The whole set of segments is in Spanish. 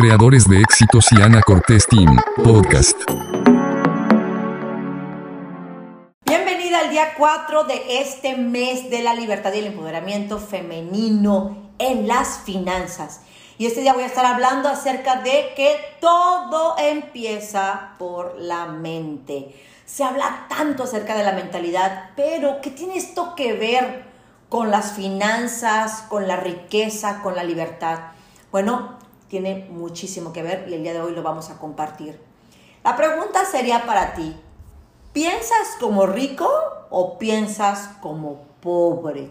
creadores de éxitos y Ana Cortés Team Podcast. Bienvenida al día 4 de este mes de la libertad y el empoderamiento femenino en las finanzas. Y este día voy a estar hablando acerca de que todo empieza por la mente. Se habla tanto acerca de la mentalidad, pero ¿qué tiene esto que ver con las finanzas, con la riqueza, con la libertad? Bueno, tiene muchísimo que ver y el día de hoy lo vamos a compartir. La pregunta sería para ti, ¿piensas como rico o piensas como pobre?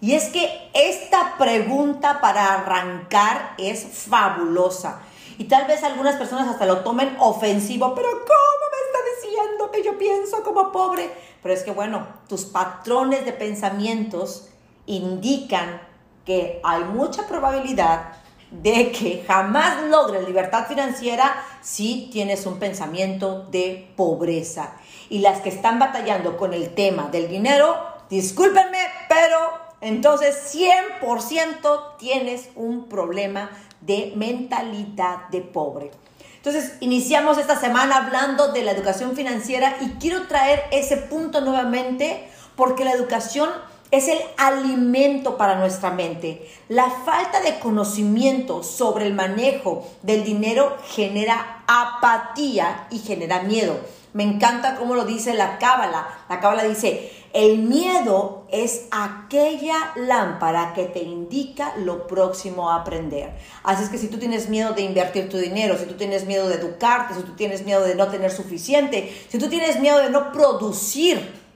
Y es que esta pregunta para arrancar es fabulosa. Y tal vez algunas personas hasta lo tomen ofensivo, pero ¿cómo me está diciendo que yo pienso como pobre? Pero es que bueno, tus patrones de pensamientos indican que hay mucha probabilidad de que jamás logres libertad financiera si tienes un pensamiento de pobreza. Y las que están batallando con el tema del dinero, discúlpenme, pero entonces 100% tienes un problema de mentalidad de pobre. Entonces, iniciamos esta semana hablando de la educación financiera y quiero traer ese punto nuevamente porque la educación es el alimento para nuestra mente. La falta de conocimiento sobre el manejo del dinero genera apatía y genera miedo. Me encanta cómo lo dice la cábala. La cábala dice, el miedo es aquella lámpara que te indica lo próximo a aprender. Así es que si tú tienes miedo de invertir tu dinero, si tú tienes miedo de educarte, si tú tienes miedo de no tener suficiente, si tú tienes miedo de no producir,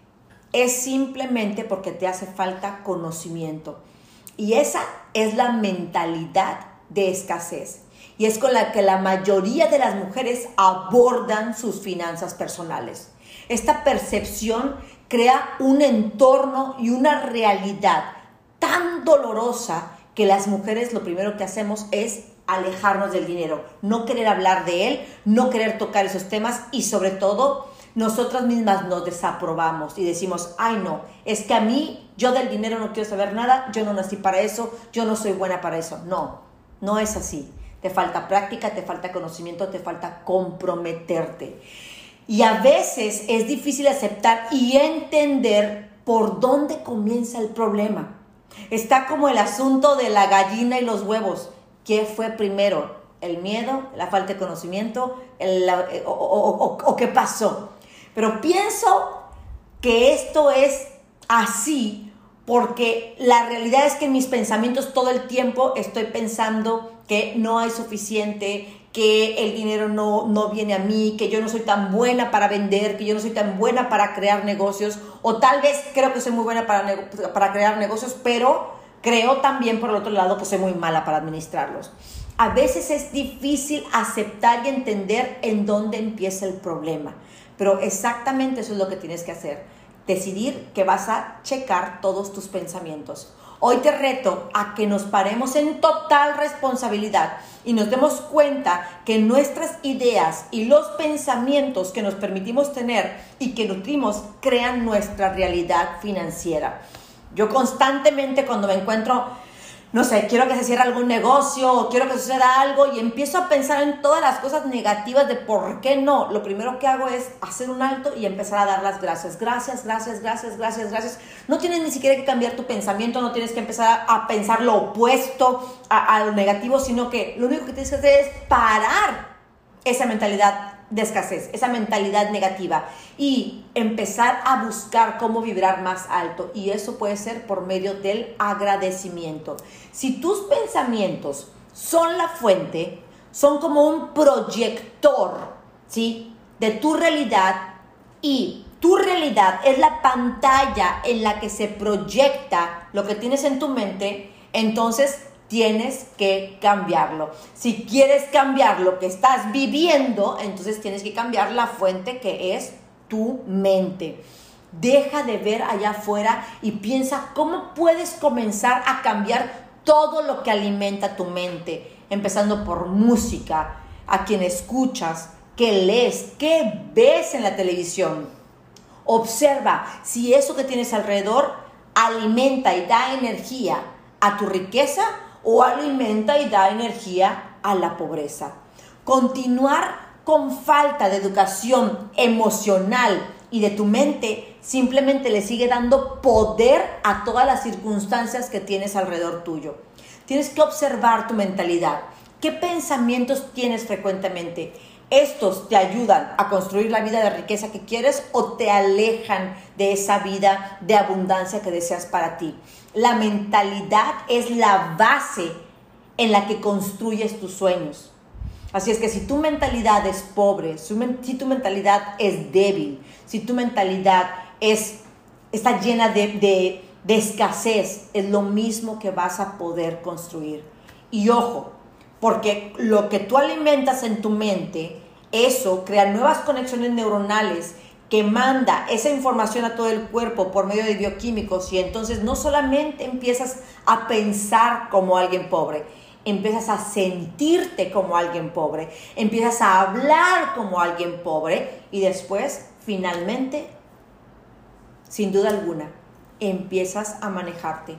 es simplemente porque te hace falta conocimiento. Y esa es la mentalidad de escasez. Y es con la que la mayoría de las mujeres abordan sus finanzas personales. Esta percepción crea un entorno y una realidad tan dolorosa que las mujeres lo primero que hacemos es alejarnos del dinero, no querer hablar de él, no querer tocar esos temas y sobre todo nosotras mismas nos desaprobamos y decimos, ay no, es que a mí yo del dinero no quiero saber nada, yo no nací para eso, yo no soy buena para eso. No, no es así. Te falta práctica, te falta conocimiento, te falta comprometerte. Y a veces es difícil aceptar y entender por dónde comienza el problema. Está como el asunto de la gallina y los huevos. ¿Qué fue primero? ¿El miedo? ¿La falta de conocimiento? o, qué pasó? Pero pienso que esto es así porque la realidad es que en mis pensamientos todo el tiempo estoy pensando que no hay suficiente, que el dinero no, no viene a mí, que yo no soy tan buena para vender, que yo no soy tan buena para crear negocios, o tal vez creo que soy muy buena para, para crear negocios, pero creo también por el otro lado que soy muy mala para administrarlos. A veces es difícil aceptar y entender en dónde empieza el problema. Pero exactamente eso es lo que tienes que hacer. Decidir que vas a checar todos tus pensamientos. Hoy te reto a que nos paremos en total responsabilidad y nos demos cuenta que nuestras ideas y los pensamientos que nos permitimos tener y que nutrimos crean nuestra realidad financiera. Yo constantemente cuando me encuentro no sé, quiero que se cierre algún negocio o quiero que suceda algo y empiezo a pensar en todas las cosas negativas de por qué no. Lo primero que hago es hacer un alto y empezar a dar las gracias. Gracias, gracias, gracias, gracias, gracias. No tienes ni siquiera que cambiar tu pensamiento, no tienes que empezar a pensar lo opuesto a, a lo negativo, sino que lo único que tienes que hacer es parar esa mentalidad de escasez, esa mentalidad negativa y empezar a buscar cómo vibrar más alto. Y eso puede ser por medio del agradecimiento. Si tus pensamientos son la fuente, son como un proyector, ¿sí? De tu realidad y tu realidad es la pantalla en la que se proyecta lo que tienes en tu mente, entonces tienes que cambiarlo. Si quieres cambiar lo que estás viviendo, entonces tienes que cambiar la fuente que es tu mente. Deja de ver allá afuera y piensa cómo puedes comenzar a cambiar todo lo que alimenta tu mente, empezando por música, a quien escuchas, qué lees, qué ves en la televisión. Observa si eso que tienes alrededor alimenta y da energía a tu riqueza o alimenta y da energía a la pobreza. Continuar con falta de educación emocional y de tu mente simplemente le sigue dando poder a todas las circunstancias que tienes alrededor tuyo. Tienes que observar tu mentalidad. ¿Qué pensamientos tienes frecuentemente? ¿Estos te ayudan a construir la vida de riqueza que quieres o te alejan de esa vida de abundancia que deseas para ti? La mentalidad es la base en la que construyes tus sueños. Así es que si tu mentalidad es pobre, si tu mentalidad es débil, si tu mentalidad es, está llena de, de escasez, es lo mismo que vas a poder construir. Y ojo, porque lo que tú alimentas en tu mente, eso crea nuevas conexiones neuronales que manda esa información a todo el cuerpo por medio de bioquímicos y entonces no solamente empiezas a pensar como alguien pobre, empiezas a sentirte como alguien pobre, empiezas a hablar como alguien pobre y después, finalmente, sin duda alguna, empiezas a manejarte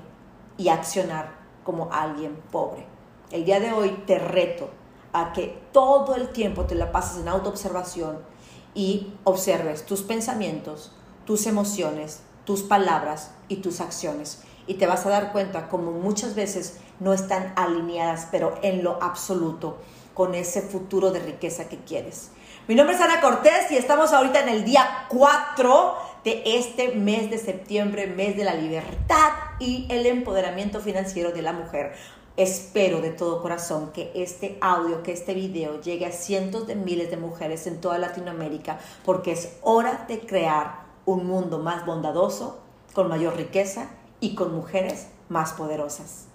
y accionar como alguien pobre. El día de hoy te reto a que todo el tiempo te la pases en autoobservación y observes tus pensamientos, tus emociones, tus palabras y tus acciones. Y te vas a dar cuenta como muchas veces no están alineadas, pero en lo absoluto, con ese futuro de riqueza que quieres. Mi nombre es Ana Cortés y estamos ahorita en el día 4 de este mes de septiembre, mes de la libertad y el empoderamiento financiero de la mujer. Espero de todo corazón que este audio, que este video llegue a cientos de miles de mujeres en toda Latinoamérica, porque es hora de crear un mundo más bondadoso, con mayor riqueza y con mujeres más poderosas.